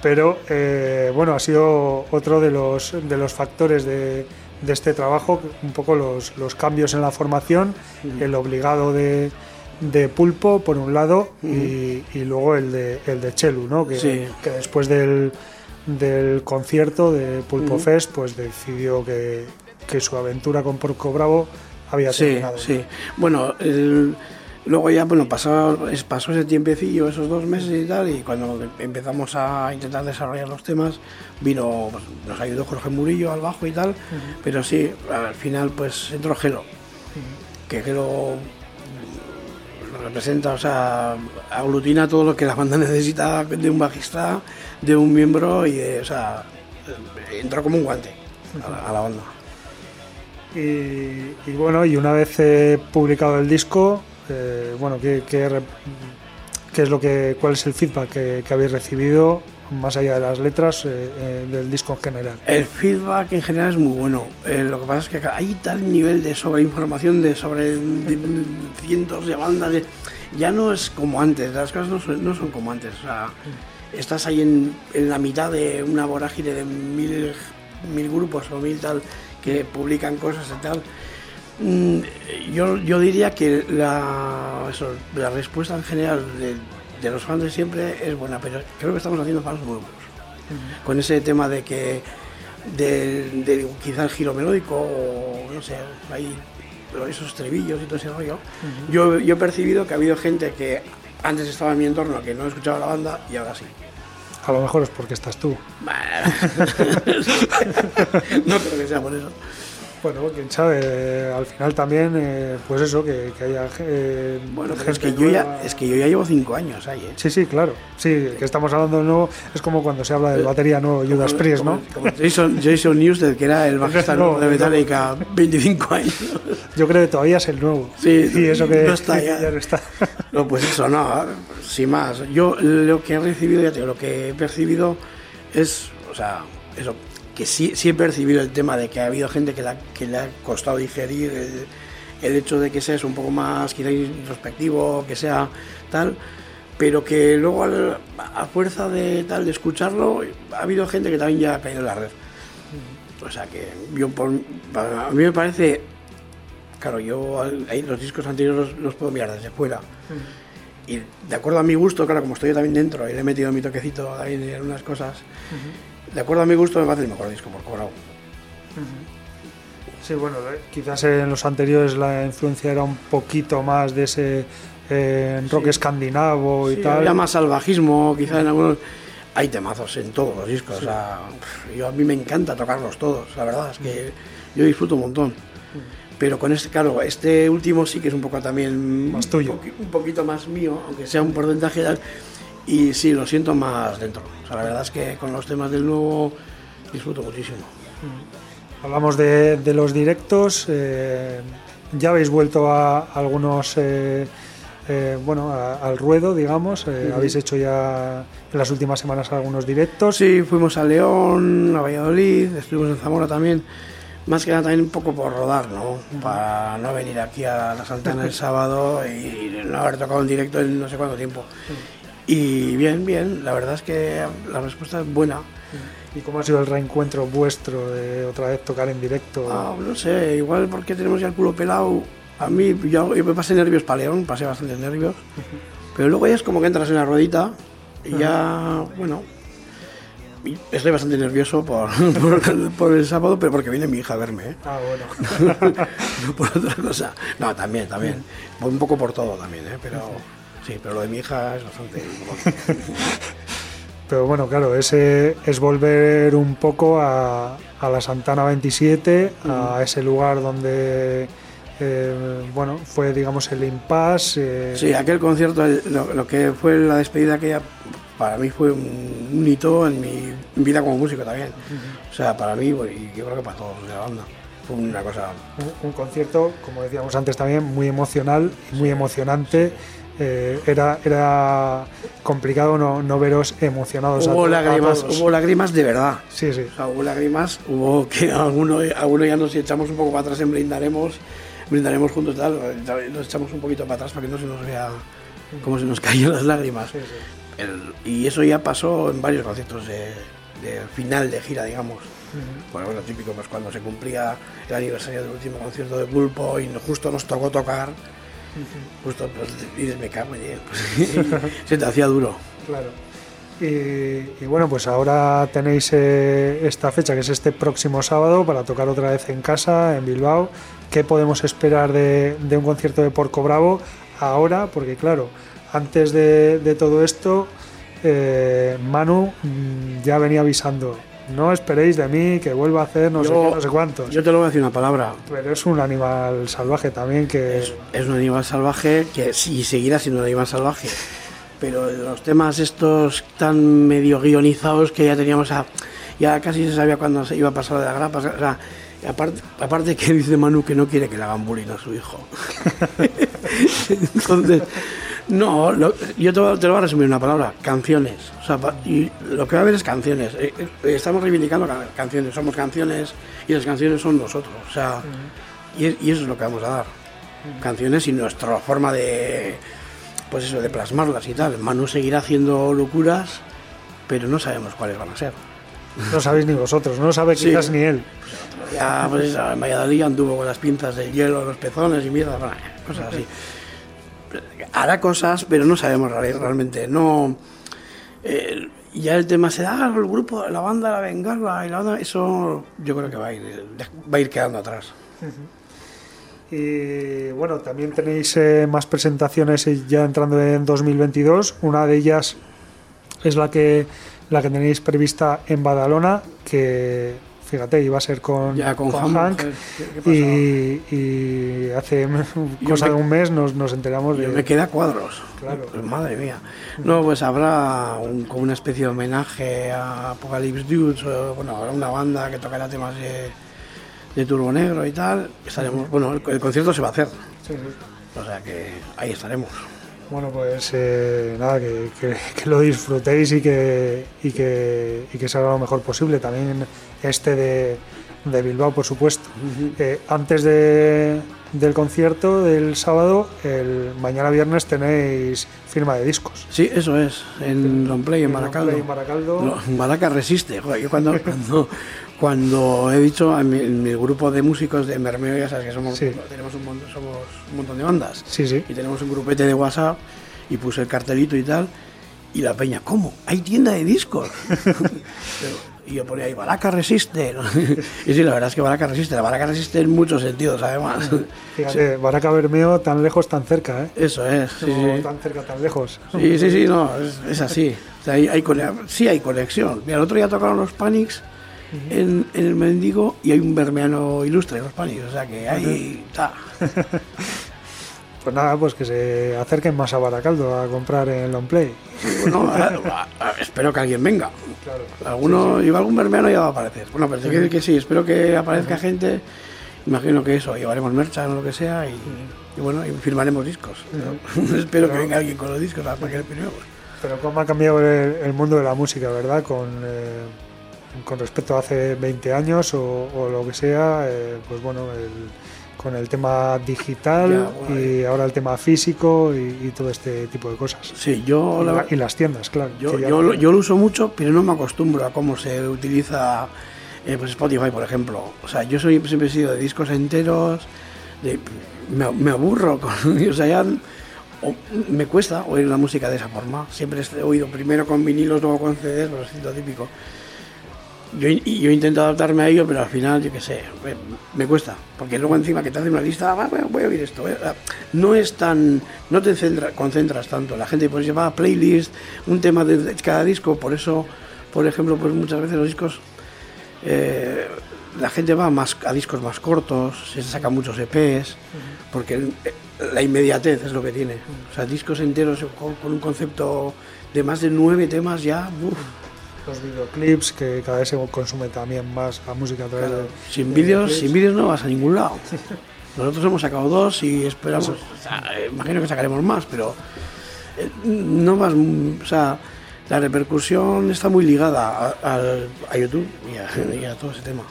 pero eh, bueno, ha sido otro de los, de los factores de, de este trabajo, un poco los, los cambios en la formación, el obligado de, de Pulpo, por un lado, y, y luego el de, el de Chelu, ¿no? que, Sí. que después del, del concierto de Pulpo Fest, pues decidió que, que su aventura con Porco Bravo había Sí, terminado. sí. Bueno, el- luego ya, bueno, pasó, pasó ese tiempecillo, esos dos meses y tal, y cuando empezamos a intentar desarrollar los temas, vino, pues, nos ayudó Jorge Murillo al bajo y tal, pero sí, al final pues entró Gelo, que Gelo representa, o sea, aglutina todo lo que la banda necesita de un bajista, de un miembro y de, o sea, entró como un guante a la- banda. Y, bueno, y una vez eh, publicado el disco, eh, bueno, ¿qué, qué, es lo que, ¿cuál es el feedback que habéis recibido más allá de las letras eh, eh, del disco en general? El feedback en general es muy bueno. Eh, lo que pasa es que hay tal nivel de sobreinformación, de sobre de- cientos de bandas. de- ya no es como antes, las cosas no son, no son como antes. O sea, estás ahí en, en la mitad de una vorágine de mil, mil grupos o mil tal que publican cosas y tal. Mm, Yo, yo diría que la, eso, la respuesta en general de, de los fans de siempre es buena, pero creo que estamos haciendo fans nuevos con ese tema de que de, de quizá el giro melódico o no sé, hay esos estribillos y todo ese rollo. yo, yo he percibido que ha habido gente que antes estaba en mi entorno que no escuchaba la banda y ahora sí. A lo mejor es porque estás tú. no creo que sea por eso. Bueno, quién sabe, eh, al final también, eh, pues eso, que, que haya eh, Bueno, es que, yo ya, es que yo ya llevo cinco años ahí, ¿eh? Sí, sí, claro. Sí, que estamos hablando de nuevo. Es como cuando se habla del batería nuevo Judas Priest, ¿no? Como, como Jason, Jason Newsted, que era el bajista No, nuevo de no. Metallica, 25 años. Yo creo que todavía es el nuevo. Sí, y eso que no está ya. no está. No, pues eso, no, sin más. Yo lo que he recibido, ya te digo, lo que he percibido es, o sea, eso, que sí, sí he percibido el tema de que ha habido gente que, la, que le ha costado digerir el, el hecho de que seas un poco más quizá introspectivo, que sea tal, pero que luego al- a fuerza de tal de escucharlo, ha habido gente que también ya ha caído en la red. O sea que yo por, para- a mí me parece Claro, yo ahí los discos anteriores los, los puedo mirar desde fuera. Y de acuerdo a mi gusto, claro, como estoy yo también dentro y le he metido mi toquecito ahí en algunas cosas, de acuerdo a mi gusto me parece el mejor disco por cobrado. Sí, bueno, eh, quizás en los anteriores la influencia era un poquito más de ese eh, rock escandinavo y Sí, tal. había más salvajismo, quizá en algunos... Hay temazos en todos los discos, o sea, yo, a mí me encanta tocarlos todos, la verdad, es que yo disfruto un montón. Pero con este, claro, este último sí que es un poco también. Más tuyo. Un, poqui- un poquito más mío, aunque sea un porcentaje. tal, Y sí, lo siento más dentro. O sea, la verdad es que con los temas del nuevo disfruto muchísimo. Hablamos de, de los directos. eh, ya habéis vuelto a algunos, eh, eh, bueno, a- al ruedo, digamos. eh, Habéis hecho ya en las últimas semanas algunos directos. Sí, fuimos a León, a Valladolid, estuvimos en Zamora también. Más que nada también un poco por rodar, ¿no? Para no venir aquí a la Santana el sábado y no haber tocado en directo en no sé cuánto tiempo. Y bien, bien, la verdad es que la respuesta es buena. ¿Y cómo ha sido el reencuentro vuestro de otra vez tocar en directo? Ah, no sé, igual porque tenemos ya el culo pelado. A mí, yo, yo me pasé nervios para León, pasé bastantes nervios. Pero luego ya es como que entras en la ruedita y ya, bueno, estoy bastante nervioso por, por, por el sábado, pero porque viene mi hija a verme, ¿eh? Ah, bueno. no por otra cosa. No, también, también. Un poco por todo también, ¿eh? Pero sí, pero lo de mi hija es bastante. Pero bueno, claro, ese es volver un poco a, a la Santana 27, a ese lugar donde, eh, bueno, fue, digamos, el impasse. eh, Sí, aquel concierto, el- lo, lo que fue la despedida aquella, para mí fue un, un hito en mi vida como músico también. O sea, para mí bueno, y yo creo que para todos de la banda. Fue una cosa... un, un concierto, como decíamos antes también, muy emocional muy emocionante. Eh, era, era complicado no, no veros emocionados. Hubo a lágrimas, todos. hubo lágrimas de verdad. Sí, sí. O sea, hubo lágrimas, hubo que alguno, alguno ya nos echamos un poco para atrás en brindaremos, brindaremos juntos tal, nos echamos un poquito para atrás para que no se nos vea cómo se nos caían las lágrimas. El- y eso ya pasó en varios conciertos de, de final de gira, digamos. Bueno, bueno, típico, pues cuando se cumplía el aniversario del último concierto de Pulpo y justo nos tocó tocar, justo pues me cago en él", pues, se te hacía duro. Claro. Y, bueno, pues ahora tenéis eh, esta fecha, que es este próximo sábado, para tocar otra vez en casa, en Bilbao. ¿Qué podemos esperar de, un concierto de Porco Bravo ahora? Porque claro, antes de, de todo esto, eh, Manu mm, ya venía avisando, no esperéis de mí que vuelva a hacer no sé Yo- qué, no sé cuántos. Yo te lo voy a decir una palabra, Pero es un animal salvaje también que... Es, es un animal salvaje que sí seguirá siendo un animal salvaje. Pero los temas estos tan medio guionizados que ya teníamos a. Ya casi se sabía cuándo se iba a pasar de la grapa. O sea, aparte, aparte que dice Manu que no quiere que le hagan bullying a su hijo. Entonces, no, lo- yo te, lo- te lo voy a resumir en una palabra: canciones. O sea, pa- y lo que va a haber es canciones. Eh, eh, Estamos reivindicando ca- canciones, somos canciones y las canciones son nosotros. O sea, y, es- y eso es lo que vamos a dar canciones y nuestra forma de pues eso de plasmarlas y tal Manu seguirá haciendo locuras pero no sabemos cuáles van a ser No sabéis ni vosotros, no sabe Sí. quizás ni él. ya pues en Valladolid anduvo con las pinzas del hielo los pezones y mierda cosas así hará cosas pero no sabemos real- realmente no eh, ya el tema se da el grupo la banda la bengarla y la banda eso yo creo que va a ir va a ir quedando atrás Y bueno, también tenéis eh, más presentaciones eh, ya entrando en 2022. Una de ellas es la que la que tenéis prevista en Badalona, que fíjate, iba a ser con, ya con, con. Y, y hace cosa me- de un mes nos, nos enteramos de... Me queda cuadros. Claro. Pues madre mía. No, pues habrá un- como una especie de homenaje a Apocalypse Dudes, bueno, habrá una banda que tocará temas de, de Turbo Negro y tal. Estaremos, bueno, el, el concierto se va a hacer. Sí, sí. O sea que ahí estaremos. Bueno, pues eh, nada, que, que- que lo disfrutéis y que, y que, y que salga lo mejor posible. También este de, de Bilbao, por supuesto. Eh, antes de, del concierto del sábado, el mañana viernes tenéis firma de discos. Sí, eso es, en Longplay, en En en Baracaldo. No, Baraca resiste. Joder, yo cuando, cuando, cuando he dicho a mi, en mi grupo de músicos de Mermeo, ya sabes que somos, Sí. tenemos un, mon- somos un montón de bandas. Sí, sí. y tenemos un grupete de WhatsApp y puse el cartelito y tal y la peña ¿cómo? hay tienda de discos Pero- y yo ponía ahí Baraca resiste y sí la verdad es que Baraca resiste la Baraca resiste en muchos sentidos además Fíjate, Baraca Bermeo tan lejos, tan cerca, ¿eh? eso es sí sí tan cerca, tan lejos. sí sí, sí, no es, es así O sea, hay, hay sí hay conexión mira el otro día tocaron los Panics en, en el Mendigo y hay un bermeano ilustre en los panis, o sea que ahí está. Pues nada, pues que se acerquen más a Baracaldo a comprar en Long Play. Bueno, espero que alguien venga. Claro. Alguno, lleva algún bermeano ya va a aparecer. Bueno, pero quiero decir que sí, espero que aparezca gente. Imagino que eso, llevaremos mercha o lo que sea y, y bueno, y firmaremos discos. espero que venga alguien con los discos para que le firmemos. Pero cómo ha cambiado el, el mundo de la música, ¿verdad? Con, eh, con respecto a hace 20 años o, o lo que sea, eh, pues bueno, el- con el tema digital Ya, bueno, y ahora el tema físico y, y todo este tipo de cosas. Sí, yo Y, la y las tiendas, claro. Yo, yo, lo- yo lo uso mucho, pero no me acostumbro a cómo se utiliza eh, pues Spotify, por ejemplo. O sea, yo soy, siempre he sido de discos enteros, de, me, me aburro, con, o sea, ya o- me cuesta oír la música de esa forma. Siempre he oído primero con vinilos, luego con CDs, pero es lo típico. Yo, yo intento adaptarme a ello, pero al final, yo qué sé, me, cuesta. Porque luego encima que te hacen una lista, "Ah, voy, a- oír esto. voy a-". No es tan, no te centra- concentras tanto. La gente pues lleva playlist, un tema de, cada disco, por eso, por ejemplo, pues muchas veces los discos, eh, la gente va más a discos más cortos, se sacan muchos EPs, porque el- la inmediatez es lo que tiene. O sea, discos enteros con, con un concepto de más de nueve temas ya, uf, Los videoclips, que cada vez se consume también más la música a través de... Sin vídeos, sin vídeos no vas a ningún lado. Nosotros hemos sacado dos y esperamos, o sea, imagino que sacaremos más, pero eh, no vas, mm, o sea, la repercusión está muy ligada a, a YouTube y a, y a todo ese tema.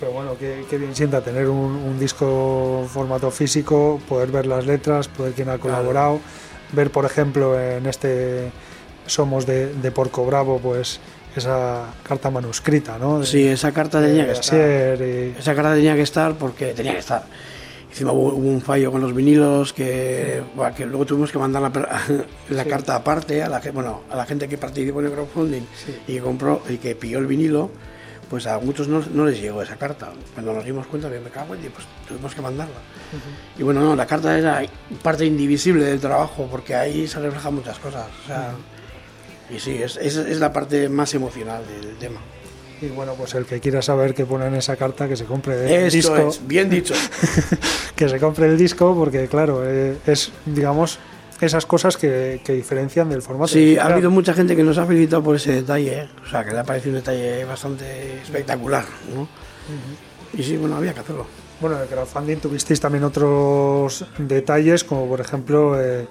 Pero bueno, qué, qué bien sienta tener un, un disco formato físico, poder ver las letras, poder quién ha colaborado, ver por ejemplo en este Somos de, de Porco Bravo, pues esa carta manuscrita, ¿no? De- Sí, esa carta tenía que estar. Y- Esa carta tenía que estar porque tenía que estar. Encima hubo, hubo un fallo con los vinilos que, luego tuvimos que mandar la, carta aparte a la, bueno, a la gente que participó en el crowdfunding y que compró y que pilló el vinilo, pues a muchos no, no les llegó esa carta. Cuando nos dimos cuenta, me cago en pues tuvimos que mandarla. Y bueno, no, la carta era parte indivisible del trabajo porque ahí se reflejan muchas cosas. o sea, y sí, es, es, es la parte más emocional del tema. y bueno, pues el que quiera saber qué pone en esa carta, que se compre el Esto disco. es, bien dicho. que se compre el disco porque claro eh, es digamos esas cosas que, que diferencian del formato Sí, ha habido mucha gente que nos ha felicitado por ese detalle, ¿eh? o sea, que le ha parecido un detalle bastante espectacular, ¿no? Y sí, bueno, había que hacerlo. bueno en el crowdfunding tuvisteis también otros detalles como por ejemplo eh,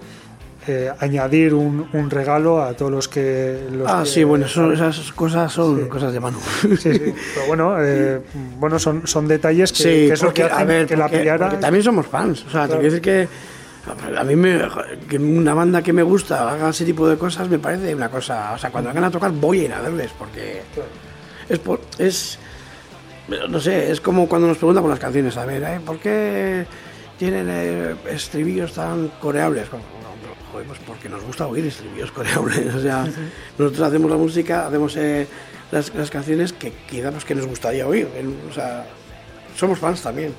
eh, añadir un, un regalo a todos los que los Ah, que- sí, bueno, son, esas cosas son cosas de mano. sí, sí, pero bueno eh, bueno son, son detalles que, que es lo que hacen a ver, que la porque- también somos fans. O sea, te quiero decir que a mí me, que una banda que me gusta haga ese tipo de cosas me parece una cosa. O sea, cuando vengan a tocar voy a ir a verles porque es por, es no sé, es como cuando nos preguntan por las canciones, a ver, ¿eh? ¿por qué tienen eh, estribillos tan coreables? Como, "No, Pues porque nos gusta oír estribillos coreables. O sea, nosotros hacemos la música, hacemos eh, las, canciones que quizá que nos gustaría oír. O sea, somos fans también.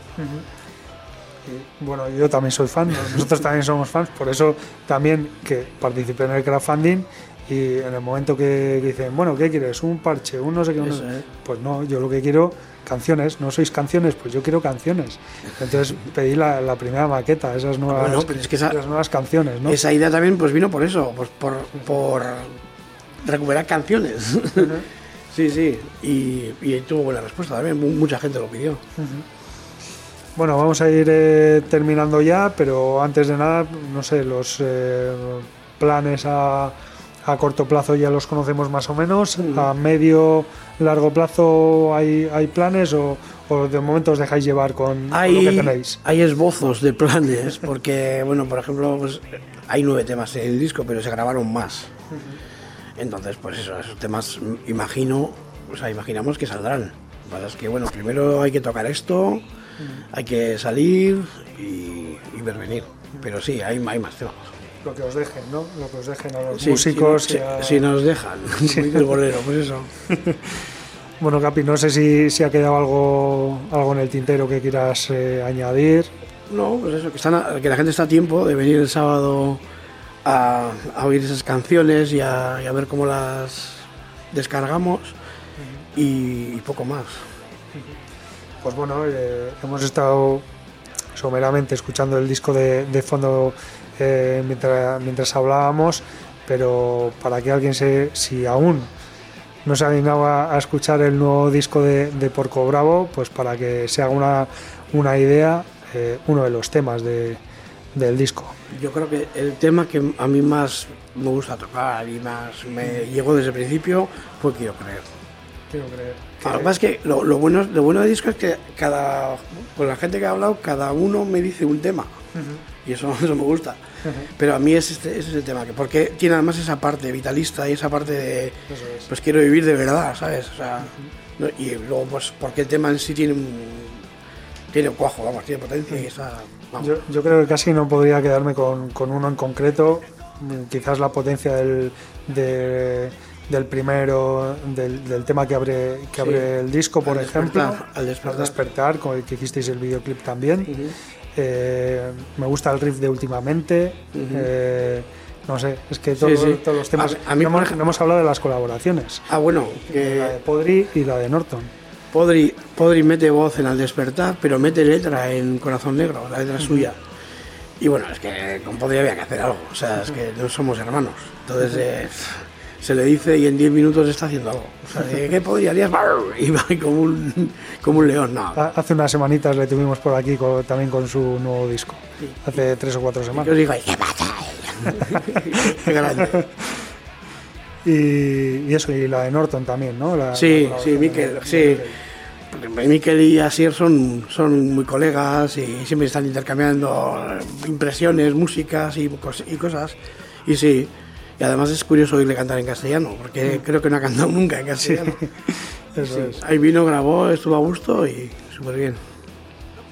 Bueno, yo también soy fan, nosotros también somos fans, por eso también que participé en el crowdfunding y en el momento que dicen, bueno, ¿qué quieres? ¿Un parche? ¿Un no sé qué? un no Eso sé-". es. Pues no, yo lo que quiero, canciones, ¿no sois canciones? Pues yo quiero canciones. Entonces pedí la, la primera maqueta, esas nuevas, Bueno, pero es que esa- esas nuevas canciones, ¿no? Esa idea también pues vino por eso, pues por, por recuperar canciones. sí, sí, y, y tuvo buena respuesta también, mu- mucha gente lo pidió. Bueno, vamos a ir eh, terminando ya, pero antes de nada, no sé, los eh, planes a, a corto plazo ya los conocemos más o menos. A medio, largo plazo hay, hay planes o, o de momento os dejáis llevar con, con lo que Hay, tenéis. hay esbozos de planes, porque, bueno, por ejemplo, pues, hay nueve temas en el disco, pero se grabaron más. Entonces, pues eso, esos temas, imagino, o sea, imaginamos que saldrán. Pasa es que, bueno, primero hay que tocar esto, hay que salir y, y ver venir. Pero sí, hay, hay más temas. Lo que os dejen, ¿no? Lo que os dejen a los Sí, músicos. Si, a- si nos dejan, el bolero, pues eso. Bueno, Capi, no sé si, si ha quedado algo, algo en el tintero que quieras eh, añadir. No, pues eso, que, están a- que la gente está a tiempo de venir el sábado a, a oír esas canciones y a, y a ver cómo las descargamos. y, y poco más. Pues bueno, eh, hemos estado someramente escuchando el disco de, de fondo eh, mientras, mientras hablábamos, pero para que alguien se, si aún no se animaba a escuchar el nuevo disco de, de Porco Bravo, pues para que se haga una, una idea, eh, uno de los temas de, del disco. Yo creo que el tema que a mí más me gusta tocar y más me llegó desde el principio fue Quiero Creer. Quiero creer. Que pasa es que lo, lo bueno, lo bueno del disco es que cada, con la gente que ha hablado, cada uno me dice un tema. Y eso, eso me gusta. Pero a mí es este, es ese tema, que porque tiene además esa parte vitalista y esa parte de, es. pues quiero vivir de verdad, ¿sabes? O sea, no- y luego, pues, porque el tema en sí tiene un, tiene cuajo, vamos, tiene potencia y esa, vamos. Yo, yo creo que casi no podría quedarme con, con uno en concreto. Quizás la potencia del, de- del primero, del, del tema que abre, que Sí. abre el disco, por Al ejemplo. despertar, al despertar. despertar, con el que hicisteis el videoclip también. Ujú. Eh, me gusta el riff de últimamente. Eh, no sé, es que todos, sí. todos los temas. A- a mí, no, hemos, no hemos hablado de las colaboraciones. Ah, bueno, La de Podri y la de Norton. Podri, Podri mete voz en Al despertar, pero mete letra en Corazón Negro, la letra suya. Y bueno, es que con Podri había que hacer algo, o sea, es que no somos hermanos. Entonces eh, se le dice y en 10 minutos está haciendo algo. O sea, ¿de ¿qué podría harías? Y va como un, como un león, no. Ha- Hace unas semanitas le tuvimos por aquí con- también con su nuevo disco. Hace tres o cuatro semanas. os digo, ¿qué pasa? Qué grande. Y, y eso, y la de Norton también, ¿no? La- Sí, la sí, Miquel, sí. Miquel y Asier son, son muy colegas y siempre están intercambiando impresiones, músicas y, y cosas. Y sí, y además es curioso oírle cantar en castellano, porque creo que no ha cantado nunca en castellano. Eso Sí, es. Ahí vino, grabó, estuvo a gusto y súper bien.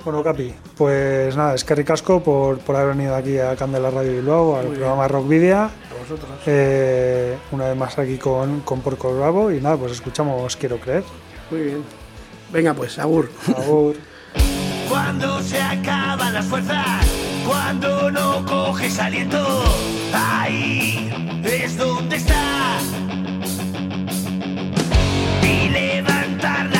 Bueno, Capi, pues nada, es que ricasco por, por haber venido aquí a Candela Radio Bilbao, al programa Rock Video. A vosotros. Eh, una vez más aquí con, con Porco Bravo y nada, pues escuchamos Quiero Creer. Muy bien. Venga pues, Agur. Agur. Cuando se acaban las fuerzas, cuando no coges aliento, ahí es donde está. Y levantar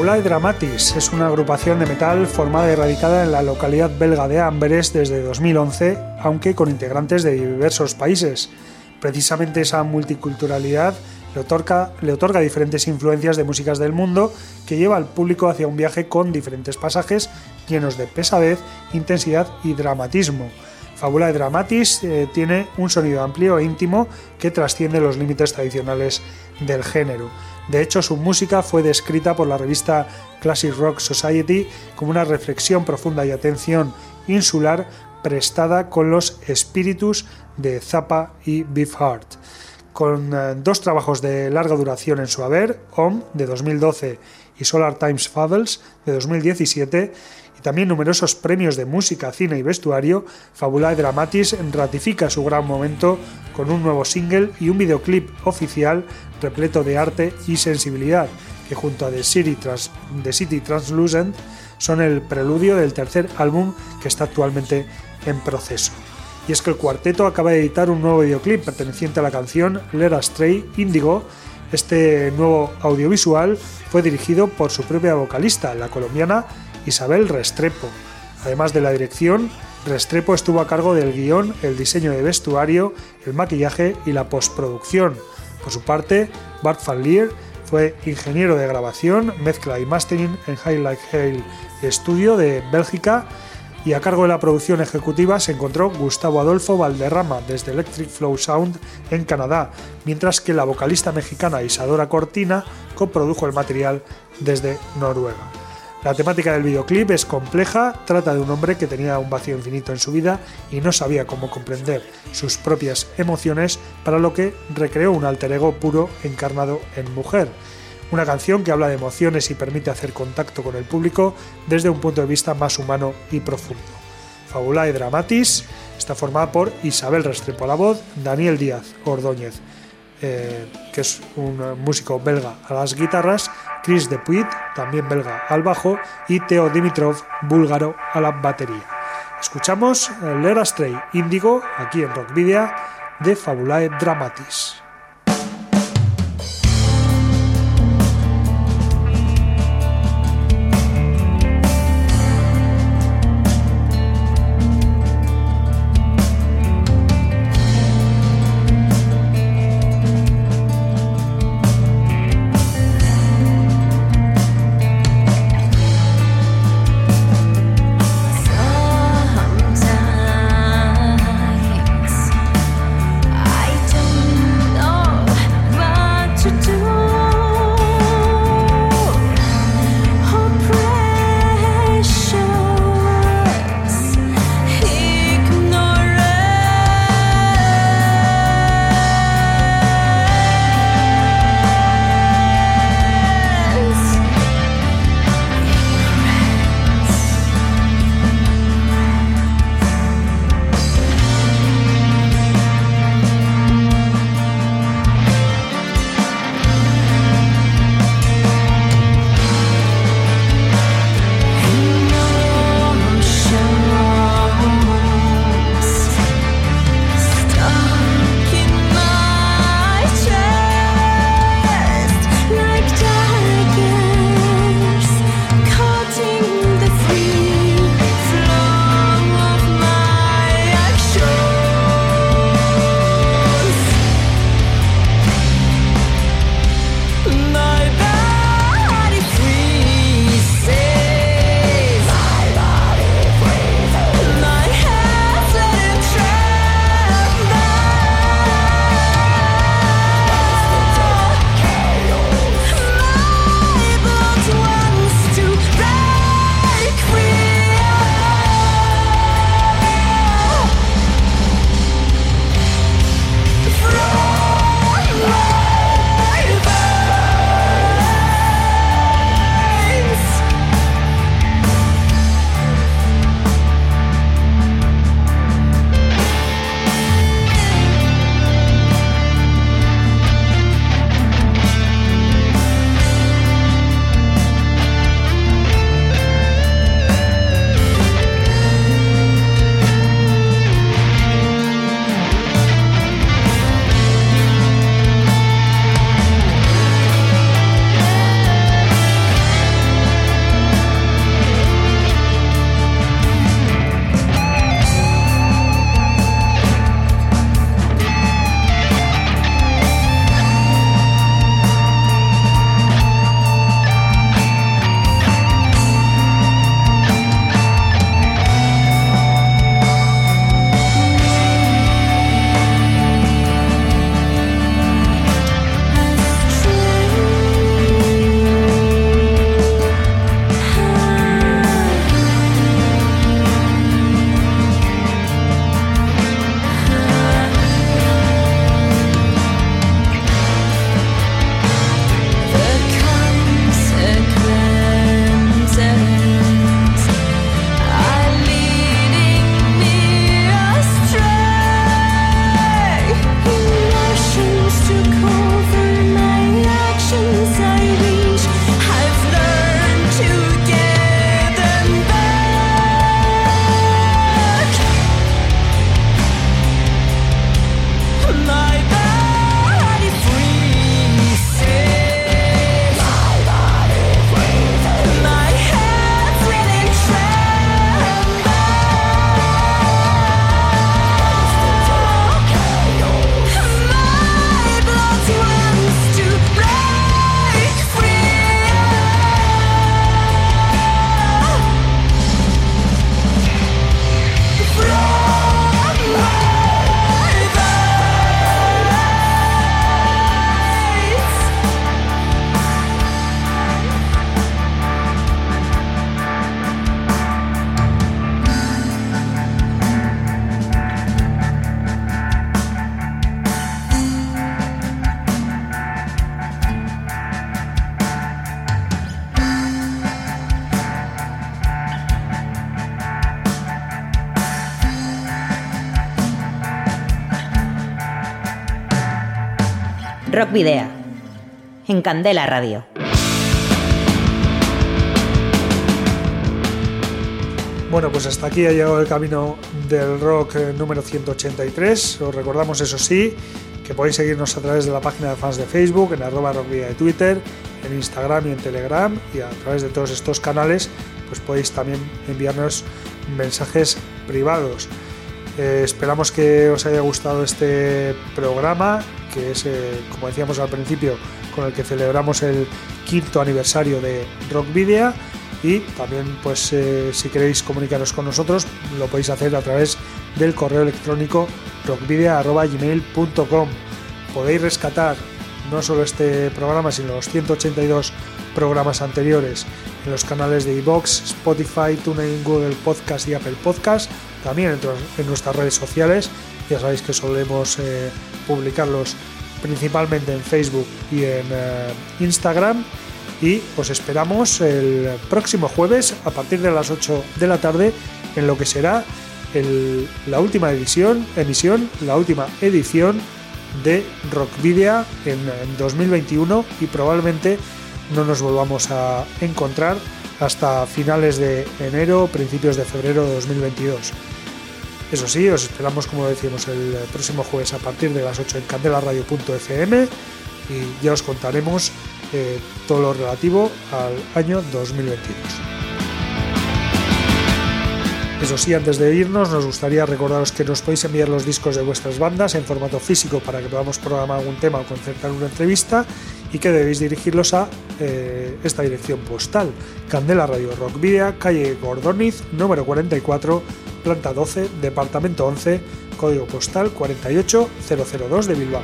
Fabulae Dramatis es una agrupación de metal formada y radicada en la localidad belga de Amberes desde 2011, aunque con integrantes de diversos países. Precisamente esa multiculturalidad le otorga, le otorga diferentes influencias de músicas del mundo que lleva al público hacia un viaje con diferentes pasajes llenos de pesadez, intensidad y dramatismo. Fabulae Dramatis eh, tiene un sonido amplio e íntimo que trasciende los límites tradicionales del género. De hecho, su música fue descrita por la revista Classic Rock Society como una reflexión profunda y atención insular prestada con los espíritus de Zappa y Beefheart. Con eh, dos trabajos de larga duración en su haber, Om de 2012 y Solar Times Fables de 2017, también numerosos premios de música, cine y vestuario, Fabulae Dramatis ratifica su gran momento con un nuevo single y un videoclip oficial repleto de arte y sensibilidad, que junto a The City, Translucent son el preludio del tercer álbum que está actualmente en proceso. Y es que el cuarteto acaba de editar un nuevo videoclip perteneciente a la canción Let Us Stray Indigo. Este nuevo audiovisual fue dirigido por su propia vocalista, la colombiana Isabel Restrepo. Además de la dirección, Restrepo estuvo a cargo del guion, el diseño de vestuario, el maquillaje y la postproducción. Por su parte, Bart Van Leer fue ingeniero de grabación, mezcla y mastering en Highlight Hale Studio de Bélgica y a cargo de la producción ejecutiva se encontró Gustavo Adolfo Valderrama desde Electric Flow Sound en Canadá, mientras que la vocalista mexicana Isadora Cortina coprodujo el material desde Noruega. La temática del videoclip es compleja, trata de un hombre que tenía un vacío infinito en su vida y no sabía cómo comprender sus propias emociones, para lo que recreó un alter ego puro encarnado en mujer. Una canción que habla de emociones y permite hacer contacto con el público desde un punto de vista más humano y profundo. Fabulae Dramatis está formada por Isabel Restrepo a la voz, Daniel Díaz Ordóñez, eh, que es un músico belga a las guitarras, Chris Depuit, también belga al bajo, y Teo Dimitrov, búlgaro a la batería. Escuchamos eh, Us Stray Índigo, aquí en Rock Video, de Fabulae Dramatis. Rock. En Candela Radio. Bueno, pues hasta aquí ha llegado el camino del rock eh, número 183. Os recordamos, eso sí, que podéis seguirnos a través de la página de fans de Facebook, en arroba rockvidia de Twitter, en Instagram y en Telegram, y a través de todos estos canales, pues podéis también enviarnos mensajes privados. Eh, esperamos que os haya gustado este programa, que es, eh, como decíamos al principio, con el que celebramos el quinto aniversario de Rock y también pues eh, si queréis comunicaros con nosotros lo podéis hacer a través del correo electrónico rockvidea.gmail.com podéis rescatar no solo este programa sino los 182 programas anteriores en los canales de iVoox, Spotify, TuneIn, Google Podcast y Apple Podcast también en, nuestras redes sociales. Ya sabéis que solemos eh, publicarlos principalmente en Facebook y en eh, Instagram. Y os esperamos el próximo jueves a partir de las 8 de la tarde en lo que será el- la última edición, emisión, la última edición de Rockvidia en 2021 y probablemente no nos volvamos a encontrar hasta finales de enero, principios de febrero de 2022. Eso sí, os esperamos, como decíamos, el próximo jueves a partir de las 8 en candelaradio.fm y ya os contaremos eh, todo lo relativo al año 2022. Eso sí, antes de irnos, nos gustaría recordaros que nos podéis enviar los discos de vuestras bandas en formato físico para que podamos programar algún tema o concertar una entrevista y que debéis dirigirlos a eh, esta dirección postal. Candela Radio Rock Video, calle Gordoniz, número 44, planta 12, departamento 11, código postal 48002 de Bilbao.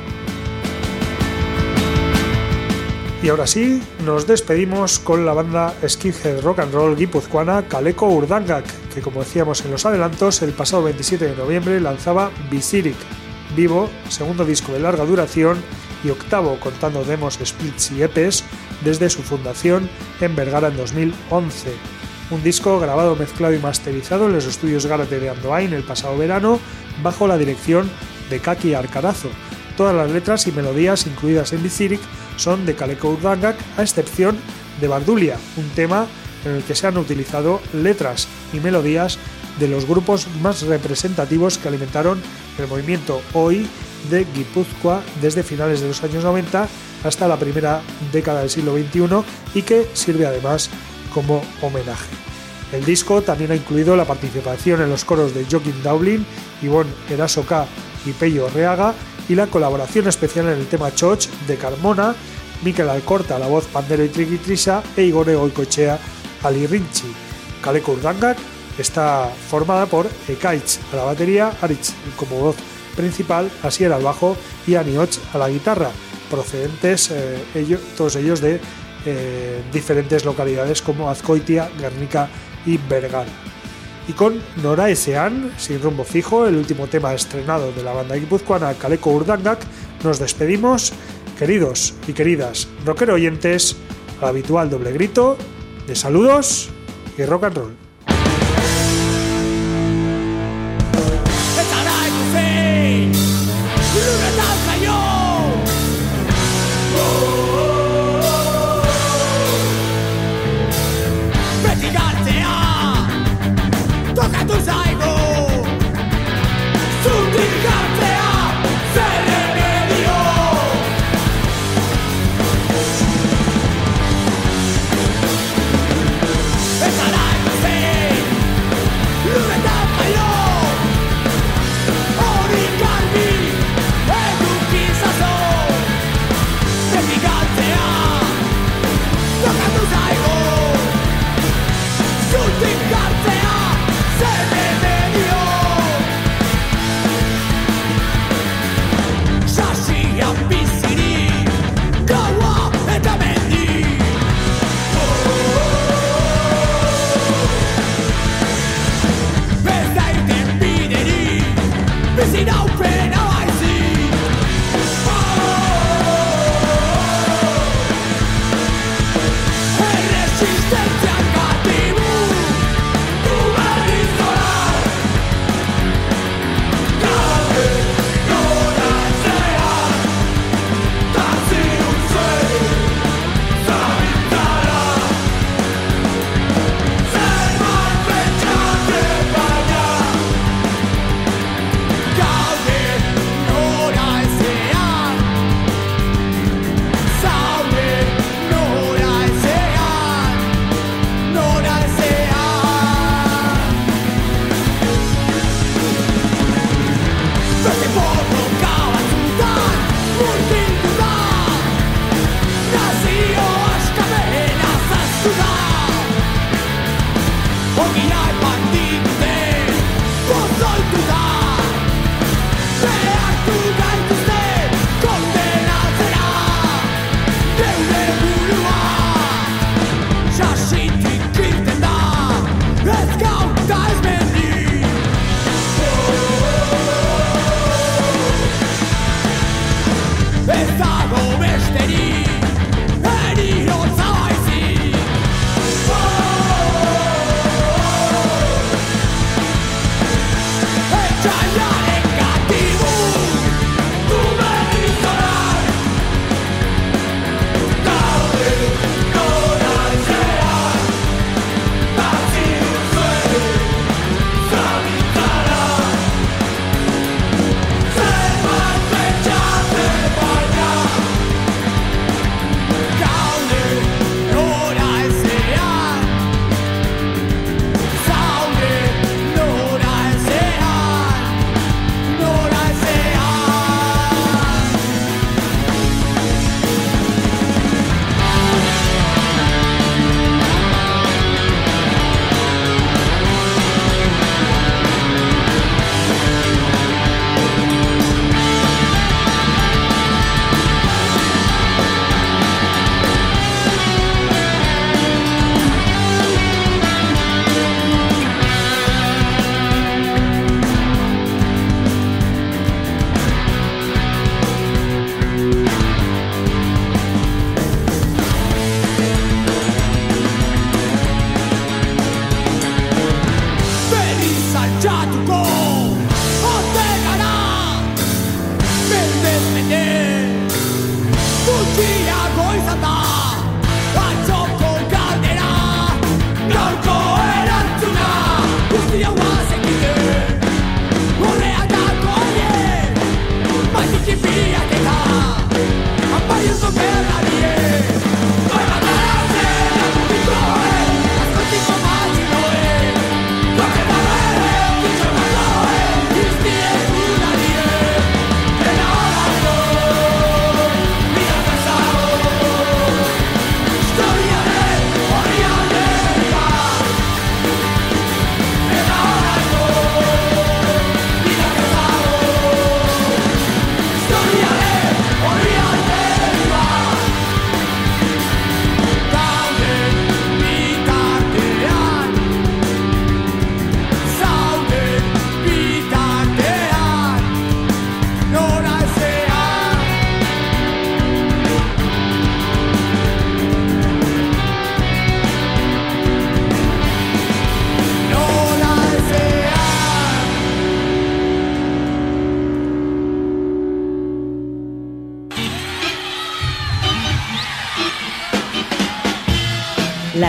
Y ahora sí, nos despedimos con la banda Skinhead Rock and Roll guipuzcoana Caleco Urdangak, que como decíamos en los adelantos, el pasado 27 de noviembre lanzaba Visirik, vivo, segundo disco de larga duración y octavo contando demos, splits y EPs desde su fundación en Vergara en 2011. Un disco grabado, mezclado y masterizado en los estudios Gárate de Andoain el pasado verano bajo la dirección de Kaki Arcarazo. Todas las letras y melodías incluidas en Visirik son de Kaleko Urdangak, a excepción de Bardulia, un tema en el que se han utilizado letras y melodías de los grupos más representativos que alimentaron el movimiento hoy de Guipúzcoa desde finales de los años 90 hasta la primera década del siglo XXI y que sirve además como homenaje. El disco también ha incluido la participación en los coros de Joaquín Dowling, Ivonne Erasoka y Pello Reaga y la colaboración especial en el tema Choch de Carmona, Mikel Alcorta a la voz Pandero y Triquitrisa e Igor Goicoechea al Rinchi. Kaleko Urdangak está formada por Ekaitz a la batería, Aritz como voz principal, Asier al bajo y Anioch a la guitarra, procedentes eh, ello- todos ellos de eh, diferentes localidades como Azcoitia, Guernica y Vergara. Y con Nora Esean, sin rumbo fijo, el último tema estrenado de la banda guipuzcoana Kaleko Urdangak, nos despedimos, queridos y queridas rockero oyentes, al habitual doble grito de saludos y rock and roll. it open